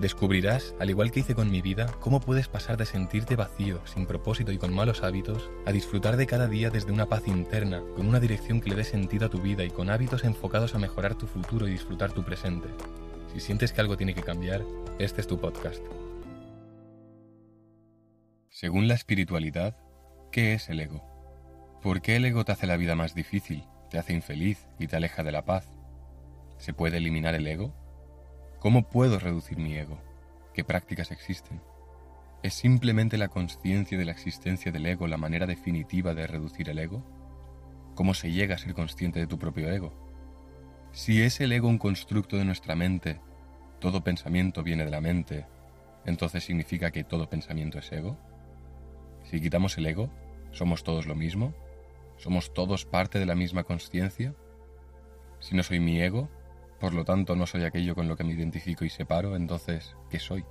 Descubrirás, al igual que hice con mi vida, cómo puedes pasar de sentirte vacío, sin propósito y con malos hábitos, a disfrutar de cada día desde una paz interna, con una dirección que le dé sentido a tu vida y con hábitos enfocados a mejorar tu futuro y disfrutar tu presente. Si sientes que algo tiene que cambiar, este es tu podcast. Según la espiritualidad, ¿qué es el ego? ¿Por qué el ego te hace la vida más difícil, te hace infeliz y te aleja de la paz? ¿Se puede eliminar el ego? ¿Cómo puedo reducir mi ego? ¿Qué prácticas existen? ¿Es simplemente la conciencia de la existencia del ego la manera definitiva de reducir el ego? ¿Cómo se llega a ser consciente de tu propio ego? Si es el ego un constructo de nuestra mente, todo pensamiento viene de la mente, entonces significa que todo pensamiento es ego? Si quitamos el ego, ¿somos todos lo mismo? ¿Somos todos parte de la misma conciencia? Si no soy mi ego, por lo tanto, no soy aquello con lo que me identifico y separo, entonces, ¿qué soy?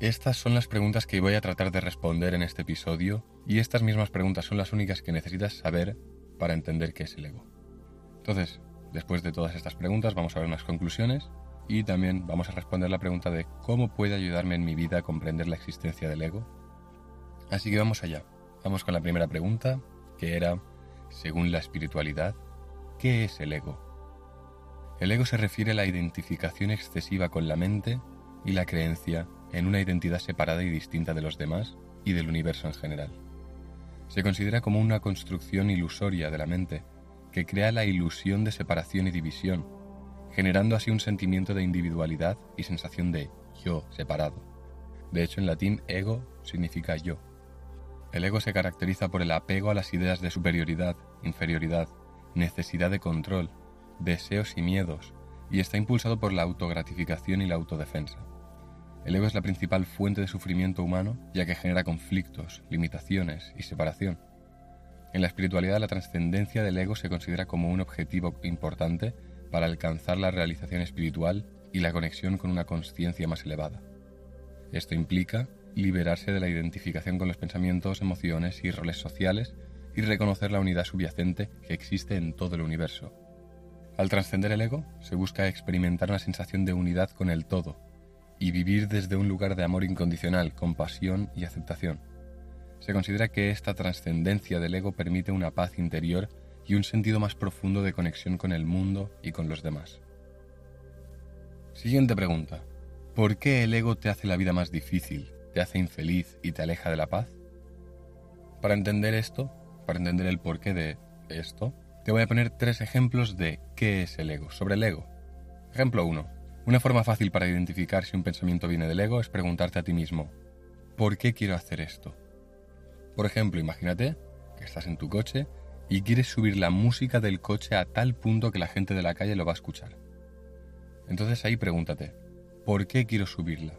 Estas son las preguntas que voy a tratar de responder en este episodio y estas mismas preguntas son las únicas que necesitas saber para entender qué es el ego. Entonces, después de todas estas preguntas vamos a ver unas conclusiones y también vamos a responder la pregunta de cómo puede ayudarme en mi vida a comprender la existencia del ego. Así que vamos allá. Vamos con la primera pregunta, que era, según la espiritualidad, ¿qué es el ego? El ego se refiere a la identificación excesiva con la mente y la creencia en una identidad separada y distinta de los demás y del universo en general. Se considera como una construcción ilusoria de la mente que crea la ilusión de separación y división, generando así un sentimiento de individualidad y sensación de yo separado. De hecho, en latín ego significa yo. El ego se caracteriza por el apego a las ideas de superioridad, inferioridad, necesidad de control, deseos y miedos, y está impulsado por la autogratificación y la autodefensa. El ego es la principal fuente de sufrimiento humano ya que genera conflictos, limitaciones y separación. En la espiritualidad la trascendencia del ego se considera como un objetivo importante para alcanzar la realización espiritual y la conexión con una conciencia más elevada. Esto implica liberarse de la identificación con los pensamientos, emociones y roles sociales y reconocer la unidad subyacente que existe en todo el universo, al trascender el ego, se busca experimentar una sensación de unidad con el todo y vivir desde un lugar de amor incondicional, compasión y aceptación. Se considera que esta trascendencia del ego permite una paz interior y un sentido más profundo de conexión con el mundo y con los demás. Siguiente pregunta. ¿Por qué el ego te hace la vida más difícil, te hace infeliz y te aleja de la paz? Para entender esto, para entender el porqué de esto, te voy a poner tres ejemplos de qué es el ego, sobre el ego. Ejemplo 1. Una forma fácil para identificar si un pensamiento viene del ego es preguntarte a ti mismo, ¿por qué quiero hacer esto? Por ejemplo, imagínate que estás en tu coche y quieres subir la música del coche a tal punto que la gente de la calle lo va a escuchar. Entonces ahí pregúntate, ¿por qué quiero subirla?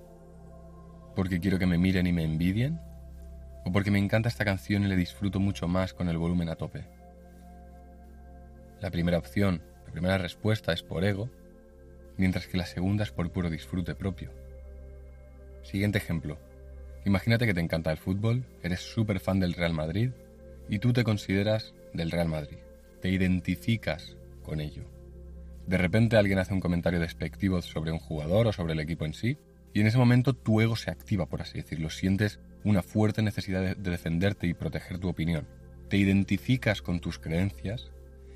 ¿Porque quiero que me miren y me envidien? ¿O porque me encanta esta canción y le disfruto mucho más con el volumen a tope? La primera opción, la primera respuesta es por ego, mientras que la segunda es por puro disfrute propio. Siguiente ejemplo. Imagínate que te encanta el fútbol, eres súper fan del Real Madrid y tú te consideras del Real Madrid. Te identificas con ello. De repente alguien hace un comentario despectivo sobre un jugador o sobre el equipo en sí y en ese momento tu ego se activa, por así decirlo. Sientes una fuerte necesidad de defenderte y proteger tu opinión. Te identificas con tus creencias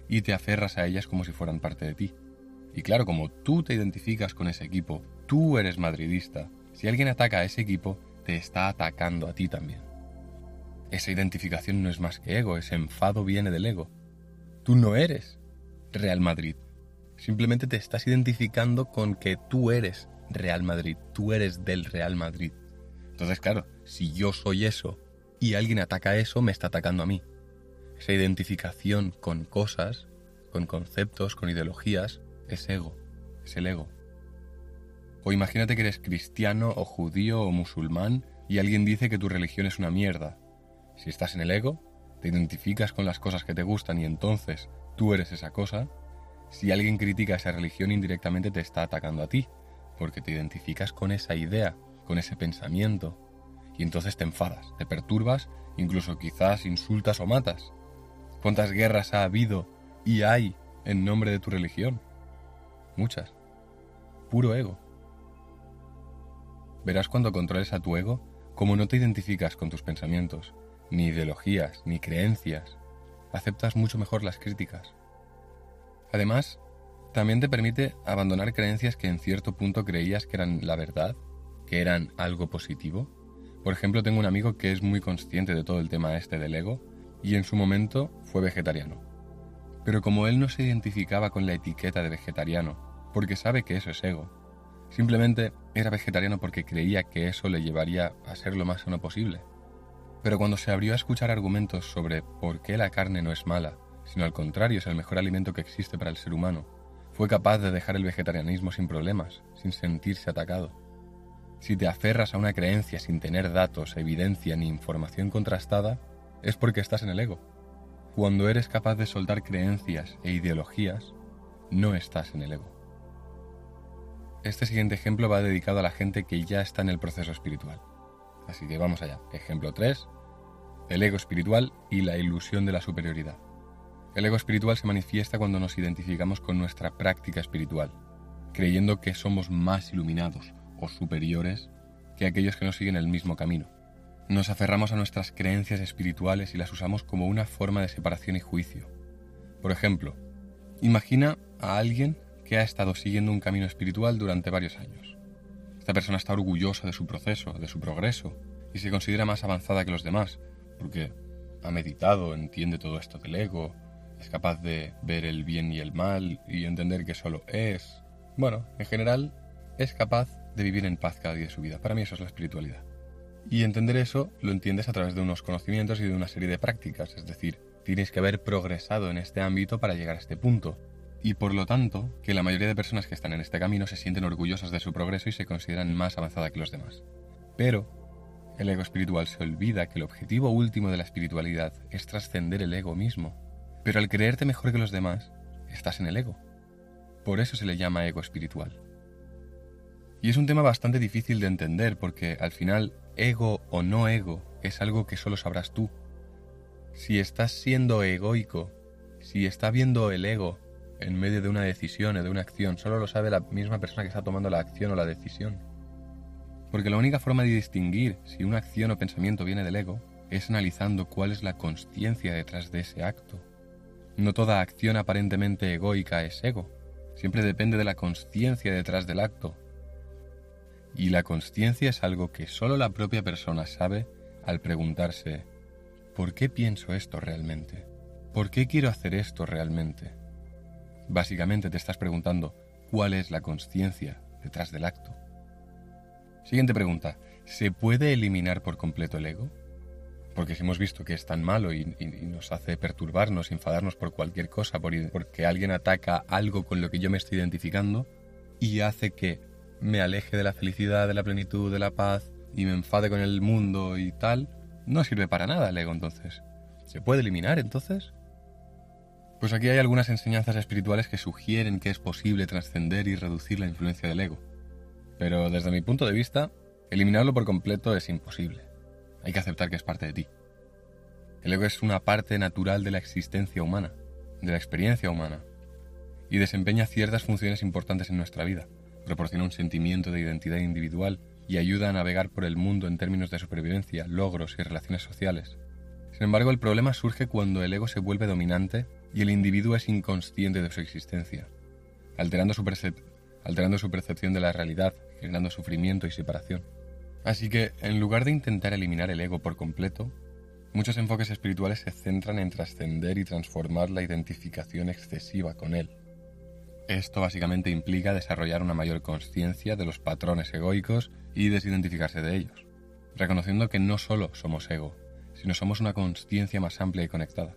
y te aferras a ellas como si fueran parte de ti. Y claro, como tú te identificas con ese equipo, tú eres madridista, si alguien ataca a ese equipo, te está atacando a ti también. Esa identificación no es más que ego, ese enfado viene del ego. Tú no eres Real Madrid. Simplemente te estás identificando con que tú eres Real Madrid, tú eres del Real Madrid. Entonces, claro, si yo soy eso y alguien ataca eso, me está atacando a mí esa identificación con cosas, con conceptos, con ideologías, es ego, es el ego. O imagínate que eres cristiano o judío o musulmán y alguien dice que tu religión es una mierda. Si estás en el ego, te identificas con las cosas que te gustan y entonces tú eres esa cosa, Si alguien critica esa religión indirectamente te está atacando a ti, porque te identificas con esa idea, con ese pensamiento, y entonces te enfadas, te perturbas, incluso quizás insultas o matas. ¿Cuántas guerras ha habido y hay en nombre de tu religión? Muchas. Puro ego. Verás cuando controles a tu ego como no te identificas con tus pensamientos, ni ideologías, ni creencias, aceptas mucho mejor las críticas. Además, también te permite abandonar creencias que en cierto punto creías que eran la verdad, que eran algo positivo. Por ejemplo, tengo un amigo que es muy consciente de todo el tema este del ego y en su momento fue vegetariano. Pero como él no se identificaba con la etiqueta de vegetariano, porque sabe que eso es ego, simplemente era vegetariano porque creía que eso le llevaría a ser lo más sano posible. Pero cuando se abrió a escuchar argumentos sobre por qué la carne no es mala, sino al contrario es el mejor alimento que existe para el ser humano, fue capaz de dejar el vegetarianismo sin problemas, sin sentirse atacado. Si te aferras a una creencia sin tener datos, evidencia ni información contrastada, es porque estás en el ego. Cuando eres capaz de soltar creencias e ideologías, no estás en el ego. Este siguiente ejemplo va dedicado a la gente que ya está en el proceso espiritual. Así que vamos allá. Ejemplo 3. El ego espiritual y la ilusión de la superioridad. El ego espiritual se manifiesta cuando nos identificamos con nuestra práctica espiritual, creyendo que somos más iluminados o superiores que aquellos que nos siguen el mismo camino. Nos aferramos a nuestras creencias espirituales y las usamos como una forma de separación y juicio. Por ejemplo, imagina a alguien que ha estado siguiendo un camino espiritual durante varios años. Esta persona está orgullosa de su proceso, de su progreso, y se considera más avanzada que los demás, porque ha meditado, entiende todo esto del ego, es capaz de ver el bien y el mal y entender que solo es. Bueno, en general, es capaz de vivir en paz cada día de su vida. Para mí eso es la espiritualidad. Y entender eso lo entiendes a través de unos conocimientos y de una serie de prácticas, es decir, tienes que haber progresado en este ámbito para llegar a este punto. Y por lo tanto, que la mayoría de personas que están en este camino se sienten orgullosas de su progreso y se consideran más avanzada que los demás. Pero, el ego espiritual se olvida que el objetivo último de la espiritualidad es trascender el ego mismo pero al creerte mejor que los demás, estás en el ego. Por eso se le llama ego espiritual. Y es un tema bastante difícil de entender porque al final, ego o no ego es algo que solo sabrás tú. Si estás siendo egoico, si está viendo el ego en medio de una decisión o de una acción, solo lo sabe la misma persona que está tomando la acción o la decisión. Porque la única forma de distinguir si una acción o pensamiento viene del ego es analizando cuál es la consciencia detrás de ese acto. No toda acción aparentemente egoica es ego. Siempre depende de la conciencia detrás del acto. Y la conciencia es algo que solo la propia persona sabe al preguntarse, ¿por qué pienso esto realmente? ¿Por qué quiero hacer esto realmente? Básicamente te estás preguntando, ¿cuál es la conciencia detrás del acto? Siguiente pregunta, ¿se puede eliminar por completo el ego? porque si hemos visto que es tan malo y, nos hace perturbarnos, enfadarnos por cualquier cosa, porque alguien ataca algo con lo que yo me estoy identificando y hace que me aleje de la felicidad, de la plenitud, de la paz y me enfade con el mundo y tal, no sirve para nada el ego entonces. ¿Se puede eliminar entonces? Pues aquí hay algunas enseñanzas espirituales que sugieren que es posible trascender y reducir la influencia del ego. Pero desde mi punto de vista, eliminarlo por completo es imposible. Hay que aceptar que es parte de ti. El ego es una parte natural de la existencia humana, de la experiencia humana, y desempeña ciertas funciones importantes en nuestra vida. Proporciona un sentimiento de identidad individual y ayuda a navegar por el mundo en términos de supervivencia, logros y relaciones sociales. Sin embargo, el problema surge cuando el ego se vuelve dominante y el individuo es inconsciente de su existencia, alterando su, percepción de la realidad, generando sufrimiento y separación. Así que, en lugar de intentar eliminar el ego por completo, muchos enfoques espirituales se centran en trascender y transformar la identificación excesiva con él. Esto básicamente implica desarrollar una mayor conciencia de los patrones egoicos y desidentificarse de ellos, reconociendo que no solo somos ego, sino somos una conciencia más amplia y conectada.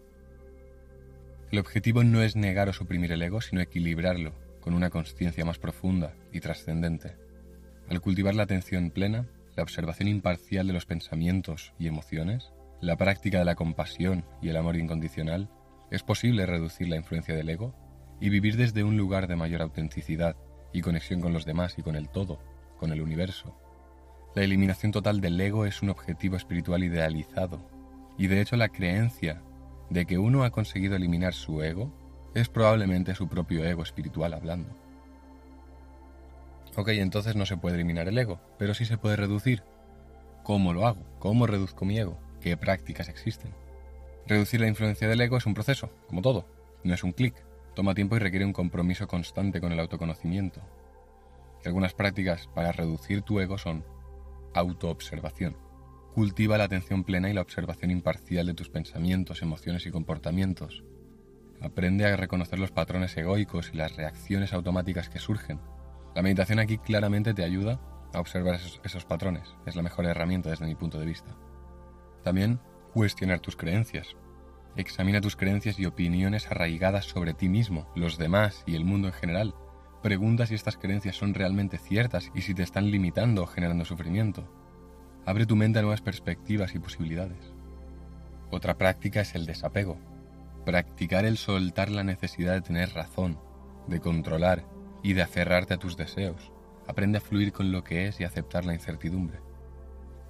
El objetivo no es negar o suprimir el ego, sino equilibrarlo con una conciencia más profunda y trascendente. Al cultivar la atención plena, la observación imparcial de los pensamientos y emociones, la práctica de la compasión y el amor incondicional, es posible reducir la influencia del ego y vivir desde un lugar de mayor autenticidad y conexión con los demás y con el todo, con el universo. La eliminación total del ego es un objetivo espiritual idealizado, y de hecho la creencia de que uno ha conseguido eliminar su ego es probablemente su propio ego espiritual hablando. Ok, entonces no se puede eliminar el ego, pero sí se puede reducir. ¿Cómo lo hago? ¿Cómo reduzco mi ego? ¿Qué prácticas existen? Reducir la influencia del ego es un proceso, como todo, no es un clic. Toma tiempo y requiere un compromiso constante con el autoconocimiento. algunas prácticas para reducir tu ego son autoobservación. Cultiva la atención plena y la observación imparcial de tus pensamientos, emociones y comportamientos. Aprende a reconocer los patrones egoicos y las reacciones automáticas que surgen. La meditación aquí claramente te ayuda a observar esos, esos patrones. Es la mejor herramienta desde mi punto de vista. También cuestionar tus creencias. Examina tus creencias y opiniones arraigadas sobre ti mismo, los demás y el mundo en general. Pregunta si estas creencias son realmente ciertas y si te están limitando o generando sufrimiento. Abre tu mente a nuevas perspectivas y posibilidades. Otra práctica es el desapego. Practicar el soltar la necesidad de tener razón, de controlar y de aferrarte a tus deseos. Aprende a fluir con lo que es y aceptar la incertidumbre.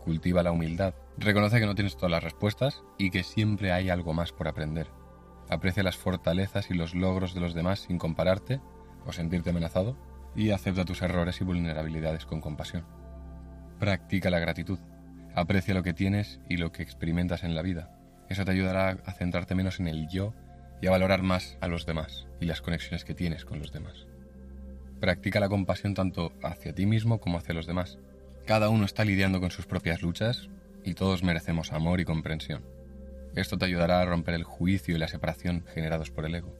Cultiva la humildad. Reconoce que no tienes todas las respuestas y que siempre hay algo más por aprender. Aprecia las fortalezas y los logros de los demás sin compararte o sentirte amenazado y acepta tus errores y vulnerabilidades con compasión. Practica la gratitud. Aprecia lo que tienes y lo que experimentas en la vida. Eso te ayudará a centrarte menos en el yo y a valorar más a los demás y las conexiones que tienes con los demás. Practica la compasión tanto hacia ti mismo como hacia los demás. Cada uno está lidiando con sus propias luchas y todos merecemos amor y comprensión. Esto te ayudará a romper el juicio y la separación generados por el ego.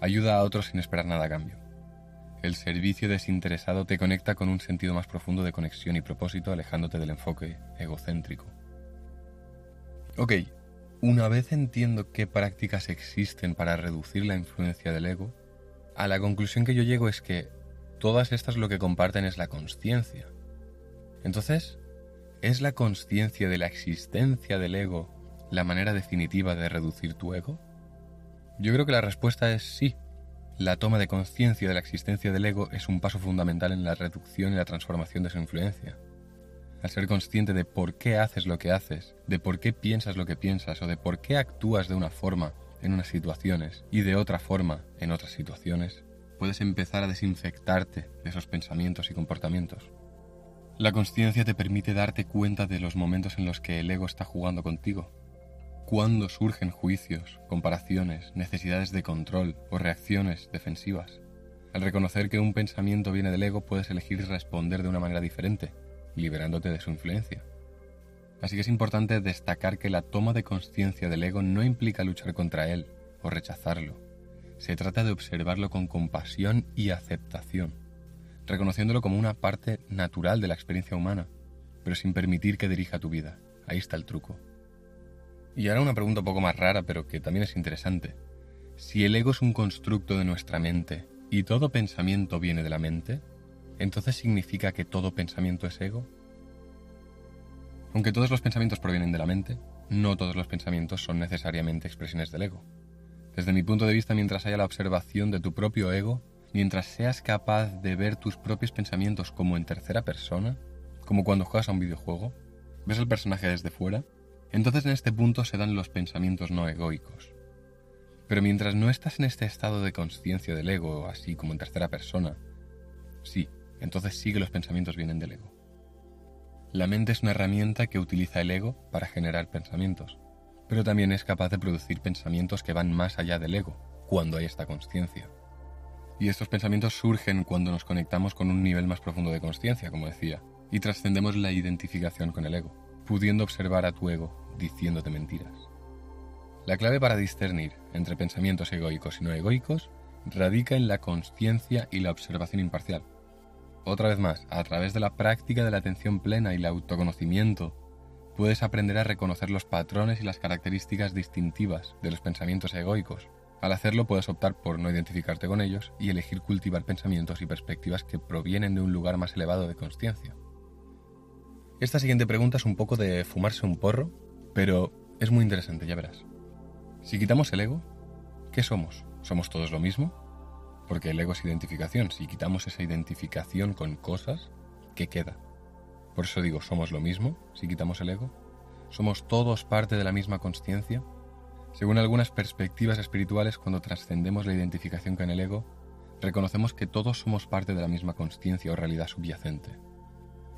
Ayuda a otros sin esperar nada a cambio. El servicio desinteresado te conecta con un sentido más profundo de conexión y propósito, alejándote del enfoque egocéntrico. Ok, una vez entiendo qué prácticas existen para reducir la influencia del ego, a la conclusión que yo llego es que todas estas lo que comparten es la conciencia. Entonces, ¿es la conciencia de la existencia del ego la manera definitiva de reducir tu ego? Yo creo que la respuesta es sí. La toma de conciencia de la existencia del ego es un paso fundamental en la reducción y la transformación de su influencia. Al ser consciente de por qué haces lo que haces, de por qué piensas lo que piensas o de por qué actúas de una forma en unas situaciones y de otra forma en otras situaciones, puedes empezar a desinfectarte de esos pensamientos y comportamientos. La conciencia te permite darte cuenta de los momentos en los que el ego está jugando contigo. Cuando surgen juicios, comparaciones, necesidades de control o reacciones defensivas. Al reconocer que un pensamiento viene del ego, puedes elegir responder de una manera diferente, liberándote de su influencia. Así que es importante destacar que la toma de conciencia del ego no implica luchar contra él o rechazarlo. Se trata de observarlo con compasión y aceptación reconociéndolo como una parte natural de la experiencia humana, pero sin permitir que dirija tu vida. Ahí está el truco. Y ahora una pregunta un poco más rara, pero que también es interesante. Si el ego es un constructo de nuestra mente y todo pensamiento viene de la mente, ¿entonces significa que todo pensamiento es ego? Aunque todos los pensamientos provienen de la mente, no todos los pensamientos son necesariamente expresiones del ego. Desde mi punto de vista, mientras haya la observación de tu propio ego, mientras seas capaz de ver tus propios pensamientos como en tercera persona, como cuando juegas a un videojuego, ves al personaje desde fuera, entonces en este punto se dan los pensamientos no egoicos. Pero mientras no estás en este estado de conciencia del ego, así como en tercera persona, sí, entonces sí que los pensamientos vienen del ego. La mente es una herramienta que utiliza el ego para generar pensamientos, pero también es capaz de producir pensamientos que van más allá del ego, cuando hay esta conciencia. Y estos pensamientos surgen cuando nos conectamos con un nivel más profundo de conciencia, como decía, y trascendemos la identificación con el ego, pudiendo observar a tu ego diciéndote mentiras. La clave para discernir entre pensamientos egoicos y no egoicos radica en la conciencia y la observación imparcial. Otra vez más, a través de la práctica de la atención plena y el autoconocimiento, puedes aprender a reconocer los patrones y las características distintivas de los pensamientos egoicos al hacerlo puedes optar por no identificarte con ellos y elegir cultivar pensamientos y perspectivas que provienen de un lugar más elevado de conciencia. Esta siguiente pregunta es un poco de fumarse un porro, pero es muy interesante, ya verás. Si quitamos el ego, ¿qué somos? ¿Somos todos lo mismo? porque el ego es identificación. Si quitamos esa identificación con cosas, ¿qué queda? Por eso digo, somos lo mismo si quitamos el ego. Somos todos parte de la misma conciencia. Según algunas perspectivas espirituales, cuando trascendemos la identificación con el ego, reconocemos que todos somos parte de la misma conciencia o realidad subyacente.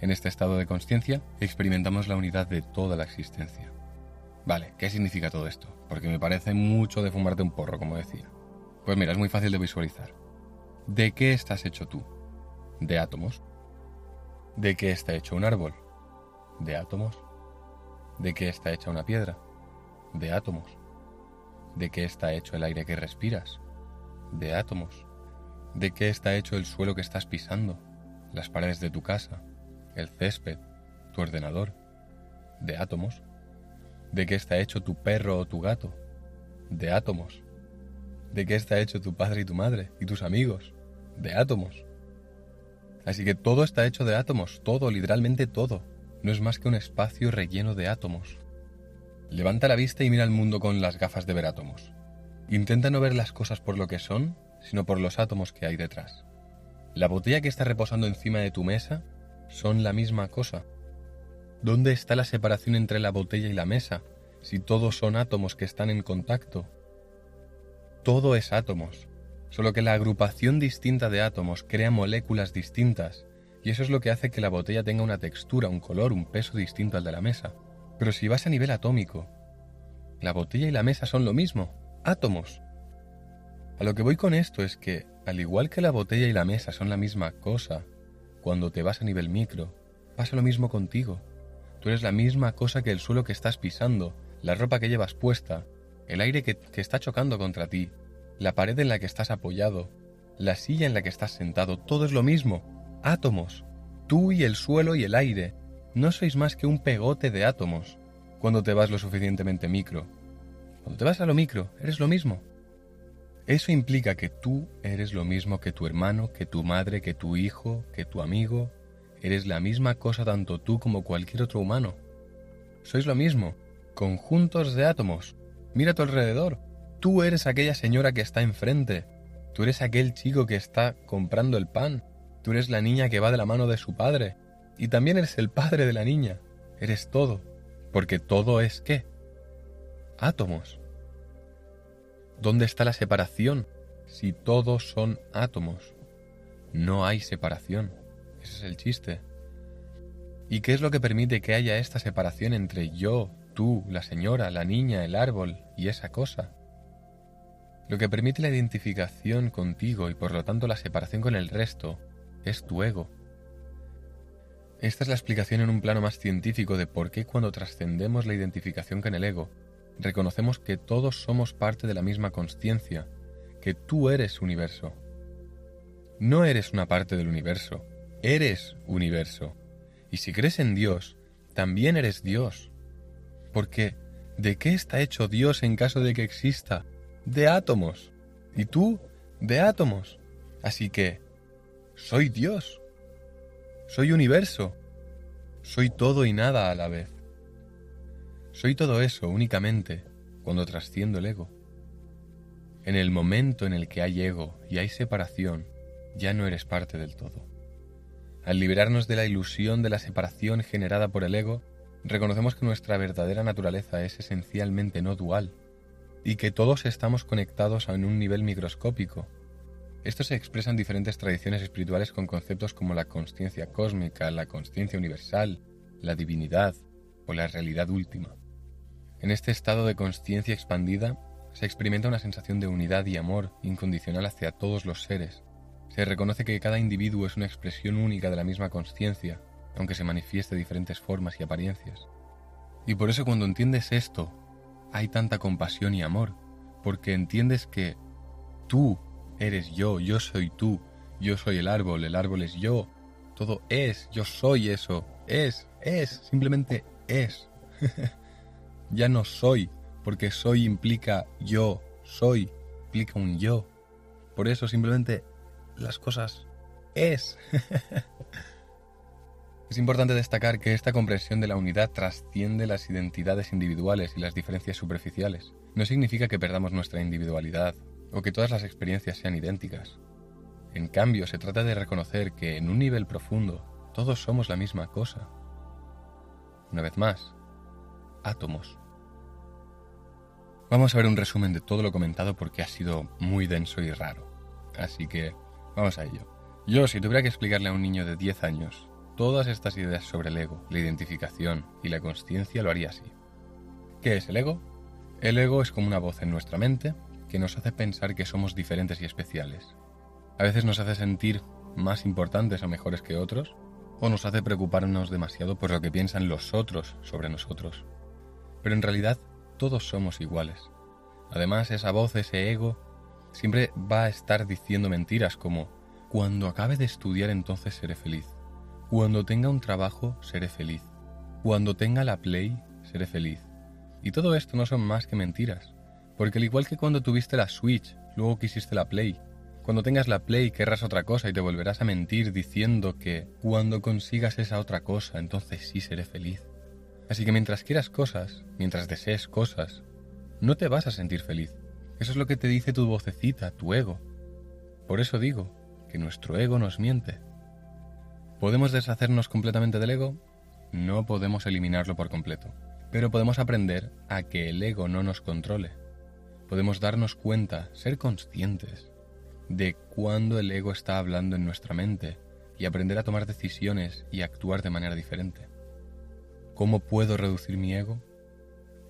En este estado de conciencia experimentamos la unidad de toda la existencia. Vale, ¿qué significa todo esto? Porque me parece mucho de fumarte un porro, como decía. Pues mira, es muy fácil de visualizar. ¿De qué estás hecho tú? De átomos. ¿De qué está hecho un árbol? De átomos. ¿De qué está hecha una piedra? De átomos. ¿De qué está hecho el aire que respiras? De átomos. ¿De qué está hecho el suelo que estás pisando? Las paredes de tu casa, el césped, tu ordenador. De átomos. ¿De qué está hecho tu perro o tu gato? De átomos. ¿De qué está hecho tu padre y tu madre y tus amigos? De átomos. Así que todo está hecho de átomos, todo, literalmente todo. No es más que un espacio relleno de átomos. Levanta la vista y mira el mundo con las gafas de ver átomos. Intenta no ver las cosas por lo que son, sino por los átomos que hay detrás. La botella que está reposando encima de tu mesa son la misma cosa. ¿Dónde está la separación entre la botella y la mesa, si todos son átomos que están en contacto? todo es átomos, solo que la agrupación distinta de átomos crea moléculas distintas, y eso es lo que hace que la botella tenga una textura, un color, un peso distinto al de la mesa. Pero si vas a nivel atómico, la botella y la mesa son lo mismo, átomos. A lo que voy con esto es que, al igual que la botella y la mesa son la misma cosa, cuando te vas a nivel micro, pasa lo mismo contigo. Tú eres la misma cosa que el suelo que estás pisando, la ropa que llevas puesta, el aire que, está chocando contra ti, la pared en la que estás apoyado, la silla en la que estás sentado, todo es lo mismo. Átomos. Tú y el suelo y el aire. No sois más que un pegote de átomos cuando te vas lo suficientemente micro. Cuando te vas a lo micro, eres lo mismo. Eso implica que tú eres lo mismo que tu hermano, que tu madre, que tu hijo, que tu amigo. Eres la misma cosa tanto tú como cualquier otro humano. Sois lo mismo, conjuntos de átomos, Mira a tu alrededor. Tú eres aquella señora que está enfrente. Tú eres aquel chico que está comprando el pan. Tú eres la niña que va de la mano de su padre. Y también eres el padre de la niña. Eres todo. Porque todo es qué? Átomos. ¿Dónde está la separación si todos son átomos? No hay separación. Ese es el chiste. ¿Y qué es lo que permite que haya esta separación entre yo, tú, la señora, la niña, el árbol y esa cosa. Lo que permite la identificación contigo y por lo tanto la separación con el resto es tu ego. Esta es la explicación en un plano más científico de por qué cuando trascendemos la identificación con el ego, reconocemos que todos somos parte de la misma conciencia, que tú eres universo. No eres una parte del universo, eres universo. Y si crees en Dios, también eres Dios. Porque, ¿de qué está hecho Dios en caso de que exista? De átomos. ¿Y tú? De átomos. Así que, soy Dios. Soy universo. Soy todo y nada a la vez. Soy todo eso únicamente cuando trasciendo el ego. En el momento en el que hay ego y hay separación, ya no eres parte del todo. Al liberarnos de la ilusión de la separación generada por el ego, reconocemos que nuestra verdadera naturaleza es esencialmente no dual y que todos estamos conectados en un nivel microscópico. Esto se expresa en diferentes tradiciones espirituales con conceptos como la conciencia cósmica, la conciencia universal, la divinidad o la realidad última. En este estado de conciencia expandida se experimenta una sensación de unidad y amor incondicional hacia todos los seres. Se reconoce que cada individuo es una expresión única de la misma conciencia aunque se manifieste diferentes formas y apariencias. Y por eso cuando entiendes esto, hay tanta compasión y amor, porque entiendes que tú eres yo, yo soy tú, yo soy el árbol, el árbol es yo, todo es, yo soy eso, es, es, simplemente es. ya no soy, porque soy implica yo, soy, implica un yo. Por eso simplemente las cosas es. Es importante destacar que esta comprensión de la unidad trasciende las identidades individuales y las diferencias superficiales. No significa que perdamos nuestra individualidad o que todas las experiencias sean idénticas. En cambio, se trata de reconocer que en un nivel profundo todos somos la misma cosa. Una vez más, átomos. Vamos a ver un resumen de todo lo comentado porque ha sido muy denso y raro. Así que vamos a ello. Yo, si tuviera que explicarle a un niño de 10 años todas estas ideas sobre el ego, la identificación y la consciencia, lo haría así. ¿Qué es el ego? El ego es como una voz en nuestra mente que nos hace pensar que somos diferentes y especiales. A veces nos hace sentir más importantes o mejores que otros, o nos hace preocuparnos demasiado por lo que piensan los otros sobre nosotros. Pero en realidad todos somos iguales. Además, esa voz, ese ego, siempre va a estar diciendo mentiras como, cuando acabe de estudiar entonces seré feliz, cuando tenga un trabajo seré feliz, cuando tenga la play seré feliz. Y todo esto no son más que mentiras, porque al igual que cuando tuviste la Switch, luego quisiste la Play, cuando tengas la Play querrás otra cosa y te volverás a mentir diciendo que cuando consigas esa otra cosa entonces sí seré feliz. Así que mientras quieras cosas, mientras desees cosas, no te vas a sentir feliz. Eso es lo que te dice tu vocecita, tu ego. Por eso digo que nuestro ego nos miente. ¿Podemos deshacernos completamente del ego? No podemos eliminarlo por completo, pero podemos aprender a que el ego no nos controle. Podemos darnos cuenta, ser conscientes de cuándo el ego está hablando en nuestra mente y aprender a tomar decisiones y actuar de manera diferente. ¿Cómo puedo reducir mi ego?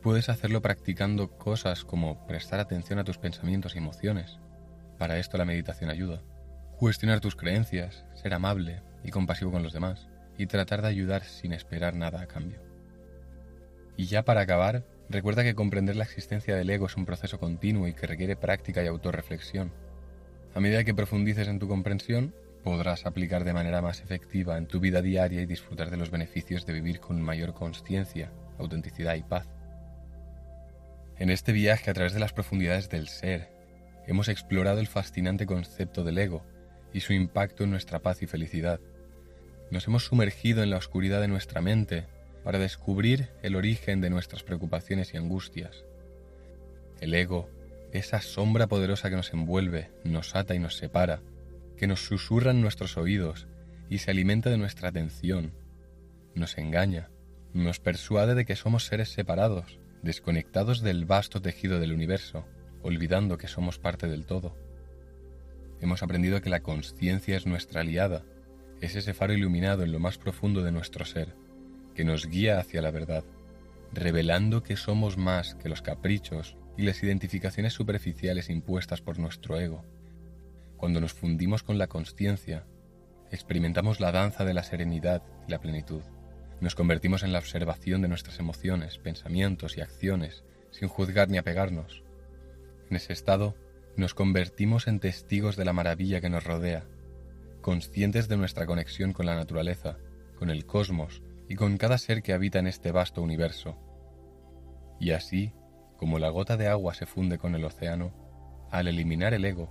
Puedes hacerlo practicando cosas como prestar atención a tus pensamientos y emociones. Para esto la meditación ayuda. Cuestionar tus creencias, ser amable y compasivo con los demás, y tratar de ayudar sin esperar nada a cambio. Y ya para acabar, recuerda que comprender la existencia del ego es un proceso continuo y que requiere práctica y autorreflexión. A medida que profundices en tu comprensión, podrás aplicar de manera más efectiva en tu vida diaria y disfrutar de los beneficios de vivir con mayor conciencia, autenticidad y paz. En este viaje a través de las profundidades del ser, hemos explorado el fascinante concepto del ego y su impacto en nuestra paz y felicidad. Nos hemos sumergido en la oscuridad de nuestra mente para descubrir el origen de nuestras preocupaciones y angustias. El ego, esa sombra poderosa que nos envuelve, nos ata y nos separa, que nos susurra en nuestros oídos y se alimenta de nuestra atención. Nos engaña, nos persuade de que somos seres separados, desconectados del vasto tejido del universo, olvidando que somos parte del todo. Hemos aprendido que la conciencia es nuestra aliada, es ese faro iluminado en lo más profundo de nuestro ser, que nos guía hacia la verdad, revelando que somos más que los caprichos y las identificaciones superficiales impuestas por nuestro ego. Cuando nos fundimos con la conciencia, experimentamos la danza de la serenidad y la plenitud. Nos convertimos en la observación de nuestras emociones, pensamientos y acciones, sin juzgar ni apegarnos. En ese estado, nos convertimos en testigos de la maravilla que nos rodea, conscientes de nuestra conexión con la naturaleza, con el cosmos y con cada ser que habita en este vasto universo. Y así, como la gota de agua se funde con el océano, al eliminar el ego,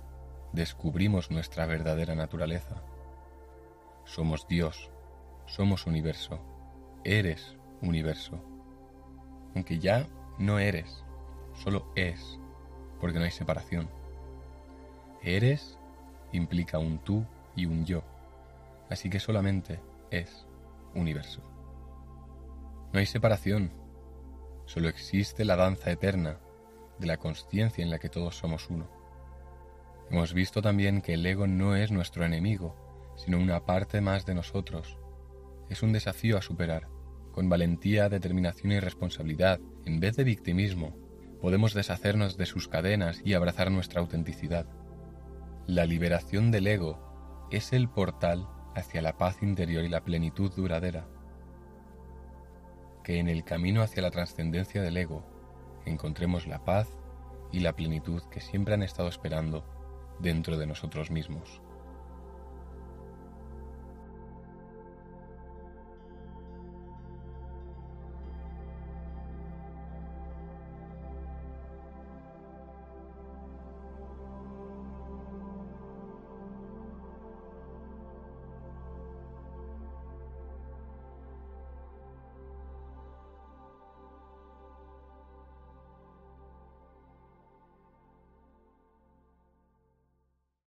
descubrimos nuestra verdadera naturaleza. Somos Dios, somos universo, eres universo. Aunque ya no eres, solo es, porque no hay separación. Eres implica un tú y un yo, así que solamente es universo. No hay separación, solo existe la danza eterna de la conciencia en la que todos somos uno. Hemos visto también que el ego no es nuestro enemigo, sino una parte más de nosotros. Es un desafío a superar. Con valentía, determinación y responsabilidad, en vez de victimismo, podemos deshacernos de sus cadenas y abrazar nuestra autenticidad. La liberación del ego es el portal hacia la paz interior y la plenitud duradera. Que en el camino hacia la trascendencia del ego encontremos la paz y la plenitud que siempre han estado esperando dentro de nosotros mismos.